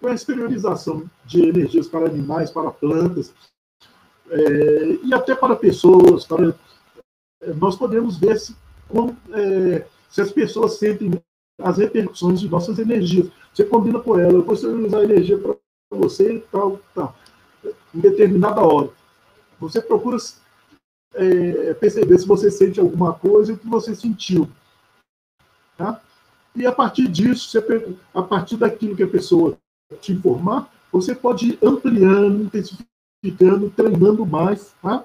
Com a exteriorização de energias para animais, para plantas, é, e até para pessoas, para, é, nós podemos ver se, é, se as pessoas sentem as repercussões de nossas energias. Você combina com ela, eu vou exteriorizar energia para você tal, tal, em determinada hora. Você procura é, perceber se você sente alguma coisa e o que você sentiu. Tá? E a partir disso, você, a partir daquilo que a pessoa te informar, você pode ir ampliando, intensificando, treinando mais tá?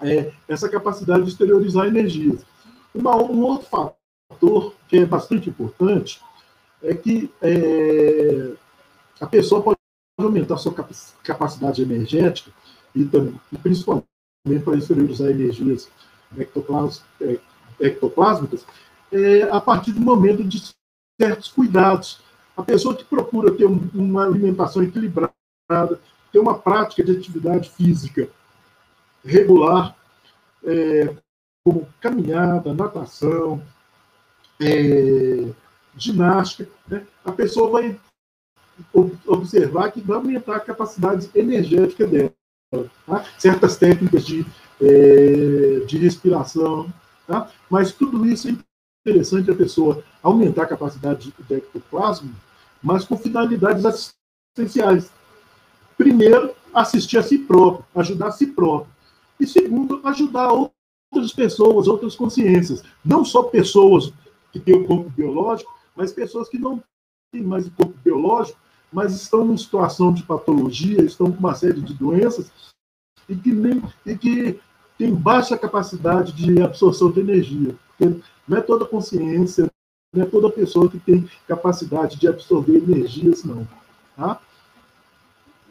é, essa capacidade de exteriorizar energias. Uma, um outro fator que é bastante importante é que é, a pessoa pode aumentar sua capacidade energética e, também, principalmente para exteriorizar energias é, ectoplásmicas, é, a partir do momento de certos cuidados. A pessoa que procura ter um, uma alimentação equilibrada, ter uma prática de atividade física regular, é, como caminhada, natação, é, ginástica, né? a pessoa vai observar que vai aumentar a capacidade energética dela. Tá? Certas técnicas de, é, de respiração, tá? mas tudo isso é interessante a pessoa aumentar a capacidade de ectoplasma, mas com finalidades assistenciais. Primeiro, assistir a si próprio, ajudar a si próprio. E segundo, ajudar outras pessoas, outras consciências. Não só pessoas que têm o corpo biológico, mas pessoas que não têm mais o corpo biológico, mas estão em situação de patologia, estão com uma série de doenças e que, nem, e que têm baixa capacidade de absorção de energia. Porque não é toda consciência, não é toda pessoa que tem capacidade de absorver energias, não. Tá?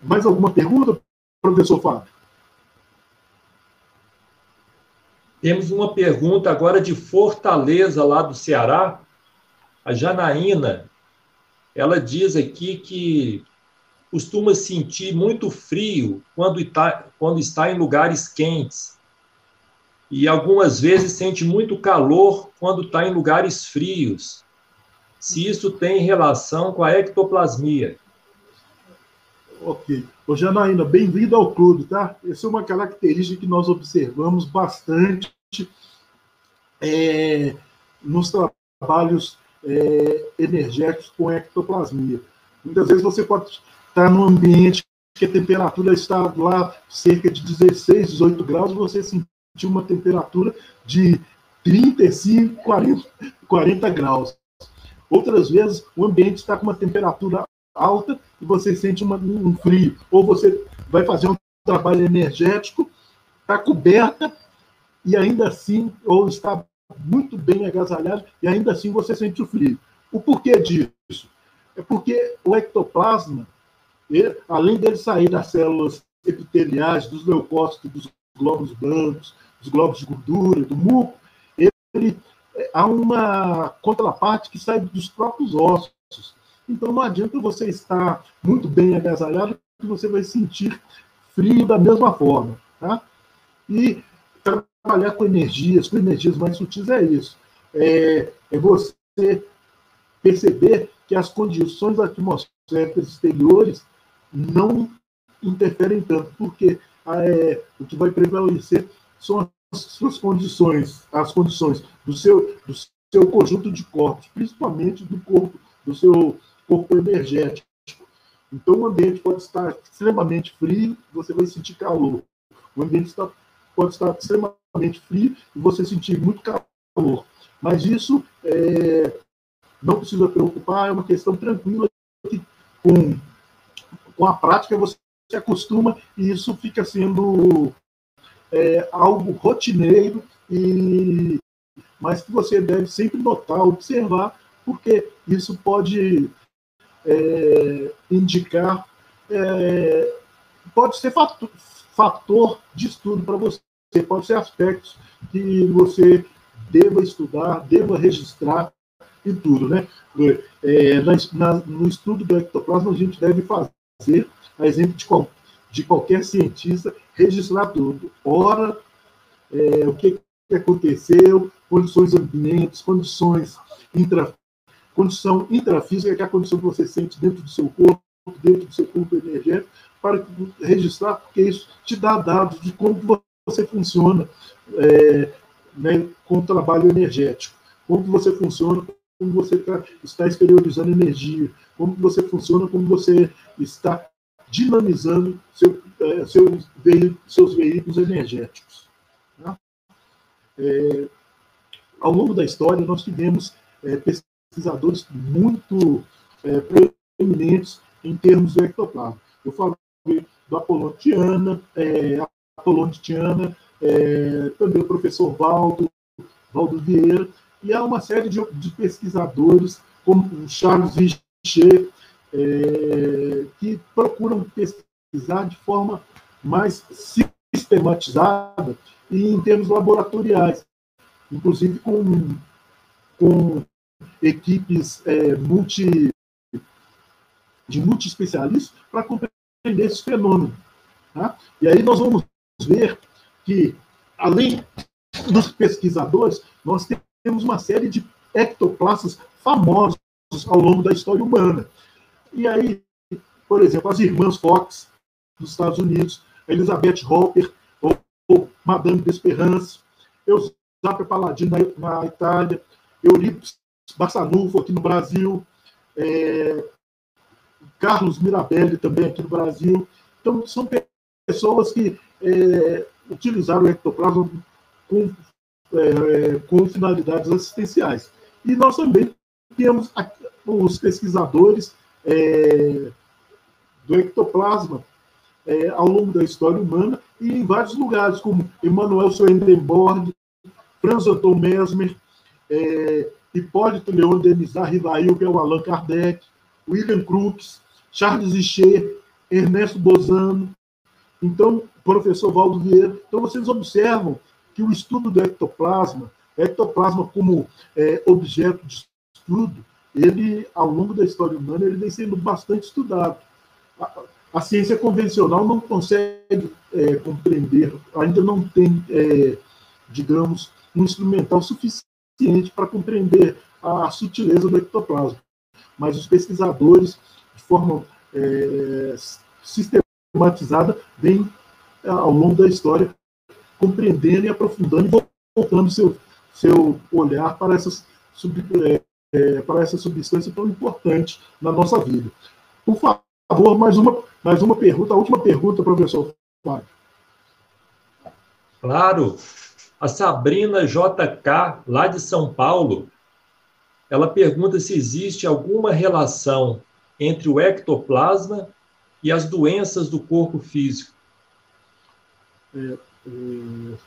Mais alguma pergunta, professor Fábio? Temos uma pergunta agora de Fortaleza, lá do Ceará. A Janaína, ela diz aqui que costuma sentir muito frio quando está, quando está em lugares quentes e algumas vezes sente muito calor quando está em lugares frios. Se isso tem relação com a ectoplasmia. Ok. Ô, Janaína, bem-vindo ao clube, tá? Essa é uma característica que nós observamos bastante é, nos trabalhos é, energéticos com ectoplasmia. Muitas vezes você pode estar num ambiente que a temperatura está lá cerca de 16, 18 graus, você sentir uma temperatura de 35, 40, 40 graus. Outras vezes, o ambiente está com uma temperatura alta e você sente uma, um frio. Ou você vai fazer um trabalho energético, está coberta e ainda assim, ou está muito bem agasalhado e ainda assim você sente o frio. O porquê disso? É porque o ectoplasma, ele, além dele sair das células epiteliais, dos leucócitos, dos glóbulos brancos, dos globos de gordura, do muco, ele, há uma contraparte que sai dos próprios ossos. Então não adianta você estar muito bem agasalhado que você vai sentir frio da mesma forma. Tá? E trabalhar com energias, com energias mais sutis é isso. É, é você perceber que as condições atmosféricas exteriores não interferem tanto, porque é, o que vai prevalecer são as suas condições, as condições do seu, do seu conjunto de corpos, principalmente do corpo, do seu corpo energético. Então, o ambiente pode estar extremamente frio, você vai sentir calor. O ambiente está pode estar extremamente frio e você sentir muito calor. Mas isso é, não precisa preocupar, é uma questão tranquila que com, com a prática você se acostuma e isso fica sendo é, algo rotineiro e mas que você deve sempre notar, observar, porque isso pode é, indicar, é, pode ser fator, fator de estudo para você, pode ser aspectos que você deva estudar, deva registrar e tudo, né? É, na, no estudo do ectoplasma, a gente deve fazer, a exemplo de, qual, de qualquer cientista, registrar tudo. Hora, é, o que, que aconteceu, condições ambientes, condições intra, condição intrafísica, que é a condição que você sente dentro do seu corpo, dentro do seu corpo energético, para registrar, porque isso te dá dados de como você funciona é, né, com o trabalho energético, como você funciona, como você tá, está exteriorizando energia, como você funciona, como você está dinamizando seu, é, seus, seus veículos energéticos. Tá? É, ao longo da história, nós tivemos é, pesquisadores muito é, em termos do ectoplasma. Eu falei do Apolônio Tiana, é, Apolônio Tiana é, também o professor Valdo, Valdo Vieira, e há uma série de, de pesquisadores, como o Charles Richer, é, que procuram pesquisar de forma mais sistematizada e em termos laboratoriais, inclusive com, com equipes é, multi, de multi-especialistas para compreender esse fenômeno. Tá? E aí nós vamos ver que, além dos pesquisadores, nós temos uma série de ectoplastas famosos ao longo da história humana. E aí, por exemplo, as irmãs Fox, dos Estados Unidos, Elizabeth Hopper, ou, ou Madame d'Esperance, Eusapia Paladino na, na Itália, Eurípides Bassanufo aqui no Brasil, é, Carlos Mirabelli também aqui no Brasil. Então, são pessoas que é, utilizaram o ectoplasma com, é, com finalidades assistenciais. E nós também temos os pesquisadores é, do ectoplasma é, ao longo da história humana e em vários lugares, como Emanuel Swedenborg, Franz Anton Mesmer, é, Hipólito Leon Denis é o Allan Kardec, William Crookes, Charles Richer, Ernesto Bozano, então, professor Valdo Vieira. Então, vocês observam que o estudo do ectoplasma, ectoplasma como é, objeto de estudo, ele, ao longo da história humana, ele vem sendo bastante estudado. A, a ciência convencional não consegue é, compreender, ainda não tem, é, digamos, um instrumental suficiente para compreender a sutileza do ectoplasma. Mas os pesquisadores, de forma é, sistematizada, vêm, é, ao longo da história, compreendendo e aprofundando e voltando seu, seu olhar para essas, é, é, para essa substância tão importante na nossa vida. Por favor, mais uma, mais uma pergunta, a última pergunta, professor Fábio. Claro. A Sabrina JK, lá de São Paulo, ela pergunta se existe alguma relação entre o ectoplasma e as doenças do corpo físico. É, é,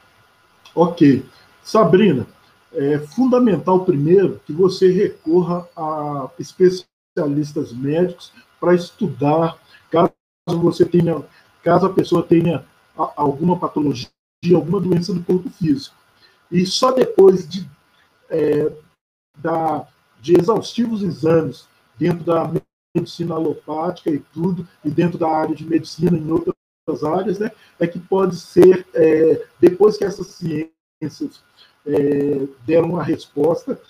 ok. Sabrina, é fundamental primeiro que você recorra a especialistas médicos para estudar caso você tenha, caso a pessoa tenha alguma patologia, alguma doença do corpo físico. E só depois de, é, da, de exaustivos exames dentro da medicina alopática e tudo, e dentro da área de medicina em outras áreas, né, é que pode ser, é, depois que essas ciências é, deram uma resposta,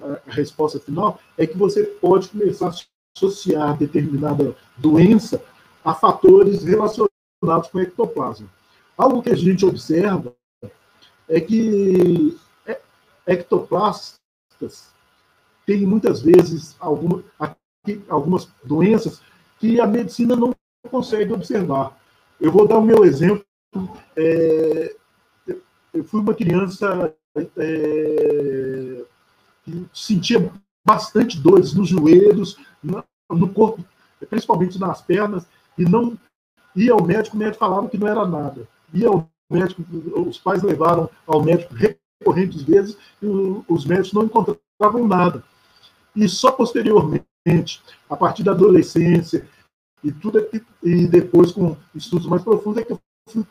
a resposta final, é que você pode começar a associar determinada doença a fatores relacionados com ectoplasma. Algo que a gente observa é que ectoplastas têm muitas vezes alguma, algumas doenças que a medicina não consegue observar. Eu vou dar o meu exemplo. É, eu fui uma criança é, que sentia bastante dores nos joelhos, no corpo, principalmente nas pernas, e não ia ao médico, o médico falava que não era nada. Ia ao médico, os pais levaram ao médico recorrentes vezes e os médicos não encontravam nada. E só posteriormente, a partir da adolescência e tudo e depois com estudos mais profundos é que eu fui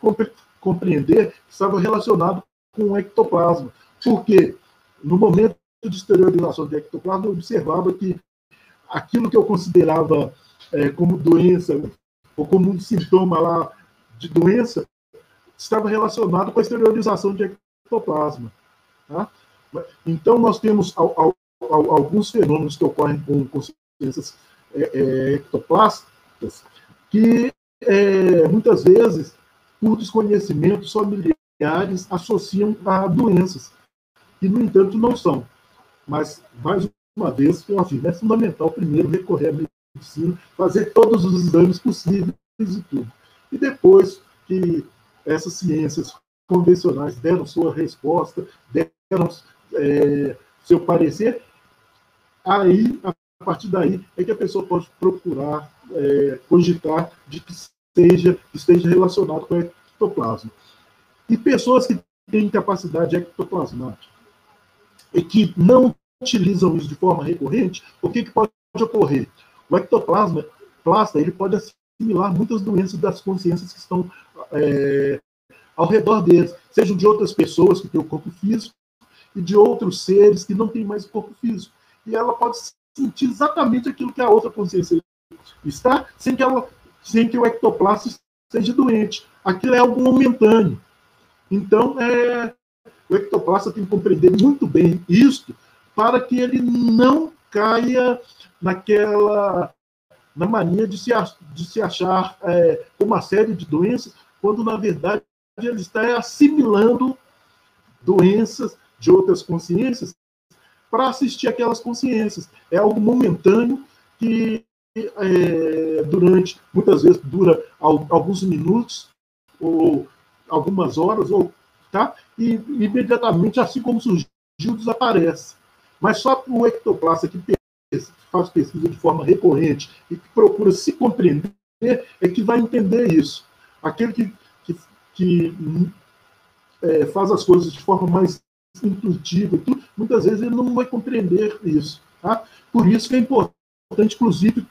compreender que estava relacionado com o ectoplasma. Porque no momento de exteriorização de ectoplasma, eu observava que aquilo que eu considerava é, como doença ou como um sintoma lá de doença estava relacionado com a exteriorização de ectoplasma. Tá? Então, nós temos alguns fenômenos que ocorrem com consciências é, é, ectoplásticas que, é, muitas vezes, por desconhecimentos familiares, associam a doenças, e, no entanto, não são. Mas, mais uma vez, eu afirmo, é fundamental primeiro recorrer à medicina, fazer todos os exames possíveis e tudo. E depois que essas ciências convencionais deram sua resposta, deram é, seu parecer, aí, a partir daí, é que a pessoa pode procurar é, cogitar de que seja, esteja relacionado com o ectoplasma. E pessoas que têm capacidade ectoplasmática e que não utilizam isso de forma recorrente, o que, que pode ocorrer? O ectoplasma plasta, ele pode assimilar muitas doenças das consciências que estão é, ao redor deles, sejam de outras pessoas que têm o corpo físico e de outros seres que não têm mais o corpo físico. E ela pode sentir exatamente aquilo que a outra consciência está, sem que, ela, sem que o ectoplasma seja doente. Aquilo é algo momentâneo. Então, é, o ectoplasta tem que compreender muito bem isto para que ele não caia naquela na mania de se, de se achar é, uma série de doenças, quando na verdade ele está assimilando doenças de outras consciências para assistir aquelas consciências. É algo momentâneo que é, durante, muitas vezes dura alguns minutos ou algumas horas, ou, tá? e imediatamente, assim como surgiu, desaparece. Mas só o ectoplasta que faz pesquisa de forma recorrente e que procura se compreender é que vai entender isso. Aquele que, que, que é, faz as coisas de forma mais intuitiva, muitas vezes ele não vai compreender isso. Tá? Por isso que é importante, inclusive,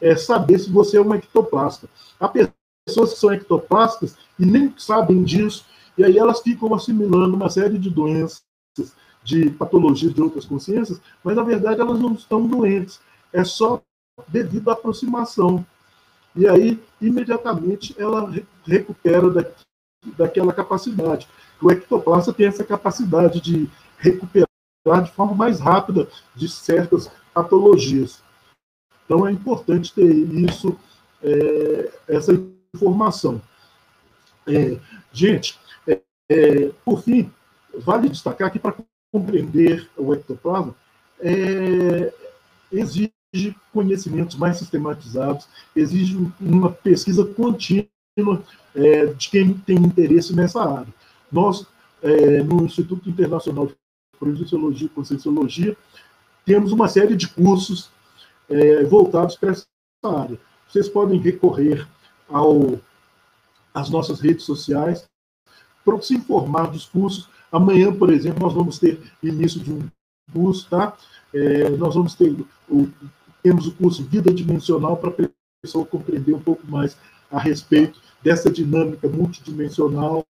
é, saber se você é uma ectoplasta. Há pessoas que são ectoplastas e nem sabem disso, e aí elas ficam assimilando uma série de doenças de patologias de outras consciências, mas na verdade elas não estão doentes. É só devido à aproximação. E aí, imediatamente, ela recupera da, daquela capacidade. O ectoplasta tem essa capacidade de recuperar de forma mais rápida de certas patologias. Então, é importante ter isso, é, essa informação. É, gente, é, é por fim, vale destacar que para compreender o ectoplasma, é, exige conhecimentos mais sistematizados, exige uma pesquisa contínua é, de quem tem interesse nessa área. Nós, é, no Instituto Internacional de Projeciologia e Conscienciologia, temos uma série de cursos é, voltados para essa área. Vocês podem recorrer ao, às nossas redes sociais para se informar dos cursos. Amanhã, por exemplo, nós vamos ter início de um curso, tá? É, nós vamos ter o, temos o curso Vida Dimensional para a pessoa compreender um pouco mais a respeito dessa dinâmica multidimensional,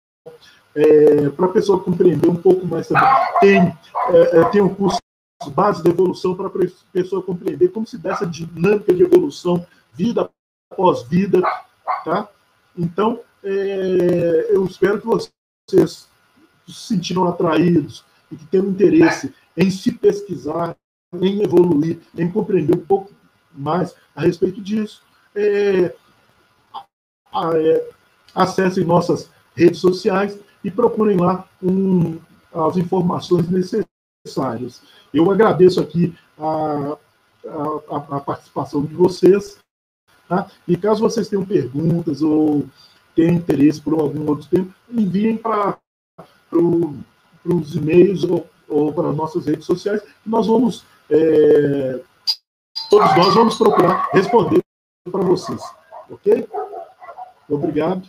é, para a pessoa compreender um pouco mais também. Tem, é, é tem um curso Base da Evolução para a pessoa compreender como se dá essa dinâmica de evolução, vida após vida, tá? Então, é, eu espero que vocês se sentiram atraídos e que tenham interesse em se pesquisar, em evoluir, em compreender um pouco mais a respeito disso, é, é, acessem nossas redes sociais e procurem lá um, as informações necessárias. Eu agradeço aqui a, a, a participação de vocês. Tá? E caso vocês tenham perguntas ou tenham interesse por algum outro tema, enviem para os e-mails ou, ou para as nossas redes sociais, nós vamos, é, todos nós vamos procurar responder para vocês. Ok? Obrigado.